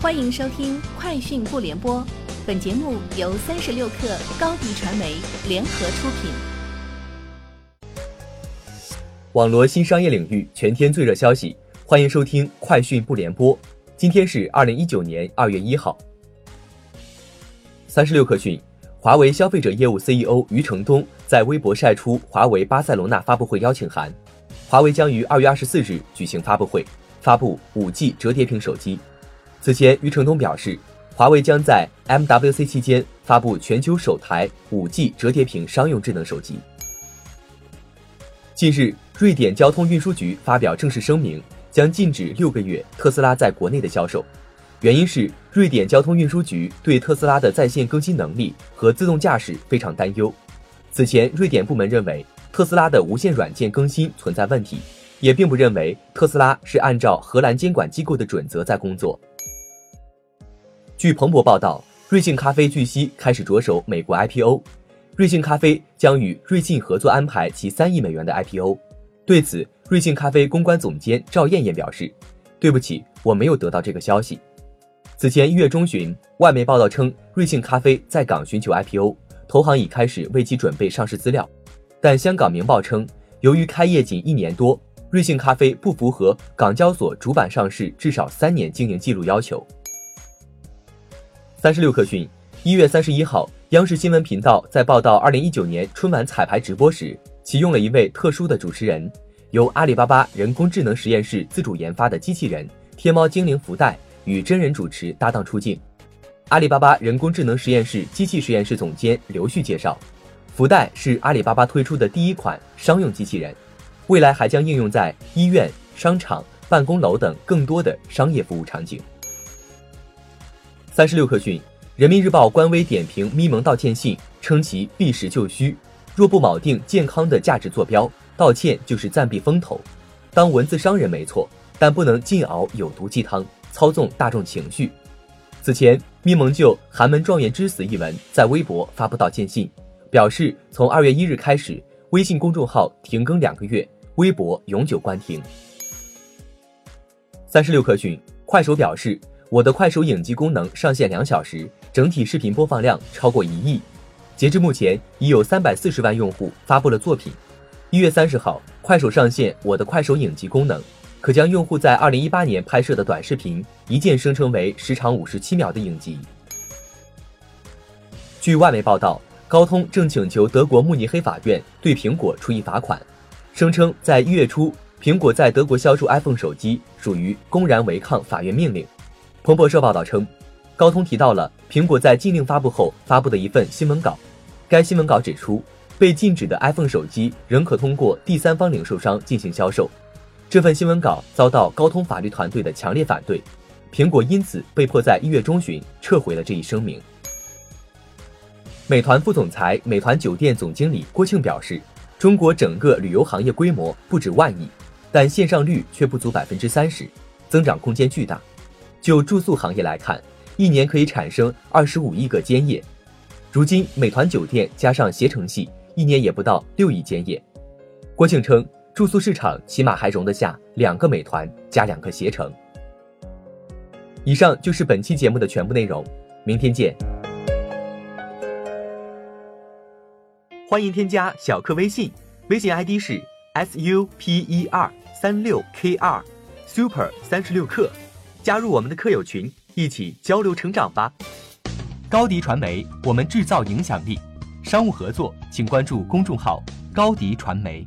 欢迎收听《快讯不联播》，本节目由三十六克高低传媒联合出品。网罗新商业领域全天最热消息，欢迎收听《快讯不联播》。今天是二零一九年二月一号。三十六克讯，华为消费者业务 CEO 余承东在微博晒出华为巴塞罗那发布会邀请函，华为将于二月二十四日举行发布会，发布五 G 折叠屏手机。此前，余承东表示，华为将在 MWC 期间发布全球首台 5G 折叠屏商用智能手机。近日，瑞典交通运输局发表正式声明，将禁止六个月特斯拉在国内的销售，原因是瑞典交通运输局对特斯拉的在线更新能力和自动驾驶非常担忧。此前，瑞典部门认为特斯拉的无线软件更新存在问题，也并不认为特斯拉是按照荷兰监管机构的准则在工作。据彭博报道，瑞幸咖啡据悉开始着手美国 IPO，瑞幸咖啡将与瑞信合作安排其三亿美元的 IPO。对此，瑞幸咖啡公关总监赵艳艳表示：“对不起，我没有得到这个消息。”此前一月中旬，外媒报道称瑞幸咖啡在港寻求 IPO，投行已开始为其准备上市资料。但香港明报称，由于开业仅一年多，瑞幸咖啡不符合港交所主板上市至少三年经营记录要求。三十六氪讯，一月三十一号，央视新闻频道在报道二零一九年春晚彩排直播时，启用了一位特殊的主持人，由阿里巴巴人工智能实验室自主研发的机器人天猫精灵福袋与真人主持搭档出镜。阿里巴巴人工智能实验室机器实验室总监刘旭介绍，福袋是阿里巴巴推出的第一款商用机器人，未来还将应用在医院、商场、办公楼等更多的商业服务场景。三十六氪讯，人民日报官微点评咪蒙道歉信，称其避实就虚，若不铆定健康的价值坐标，道歉就是暂避风头。当文字伤人没错，但不能尽熬有毒鸡汤，操纵大众情绪。此前，咪蒙就“寒门状元之死”一文在微博发布道歉信，表示从二月一日开始，微信公众号停更两个月，微博永久关停。三十六氪讯，快手表示。我的快手影集功能上线两小时，整体视频播放量超过一亿。截至目前，已有三百四十万用户发布了作品。一月三十号，快手上线我的快手影集功能，可将用户在二零一八年拍摄的短视频一键生成为时长五十七秒的影集。据外媒报道，高通正请求德国慕尼黑法院对苹果处以罚款，声称在一月初，苹果在德国销售 iPhone 手机属于公然违抗法院命令。彭博社报道称，高通提到了苹果在禁令发布后发布的一份新闻稿。该新闻稿指出，被禁止的 iPhone 手机仍可通过第三方零售商进行销售。这份新闻稿遭到高通法律团队的强烈反对，苹果因此被迫在一月中旬撤回了这一声明。美团副总裁、美团酒店总经理郭庆表示，中国整个旅游行业规模不止万亿，但线上率却不足百分之三十，增长空间巨大。就住宿行业来看，一年可以产生二十五亿个间业。如今，美团酒店加上携程系，一年也不到六亿间业。郭庆称，住宿市场起码还容得下两个美团加两个携程。以上就是本期节目的全部内容，明天见。欢迎添加小课微信，微信 ID 是 s u p e r 三六 k 二 super 三十六课。加入我们的客友群，一起交流成长吧！高迪传媒，我们制造影响力。商务合作，请关注公众号高迪传媒。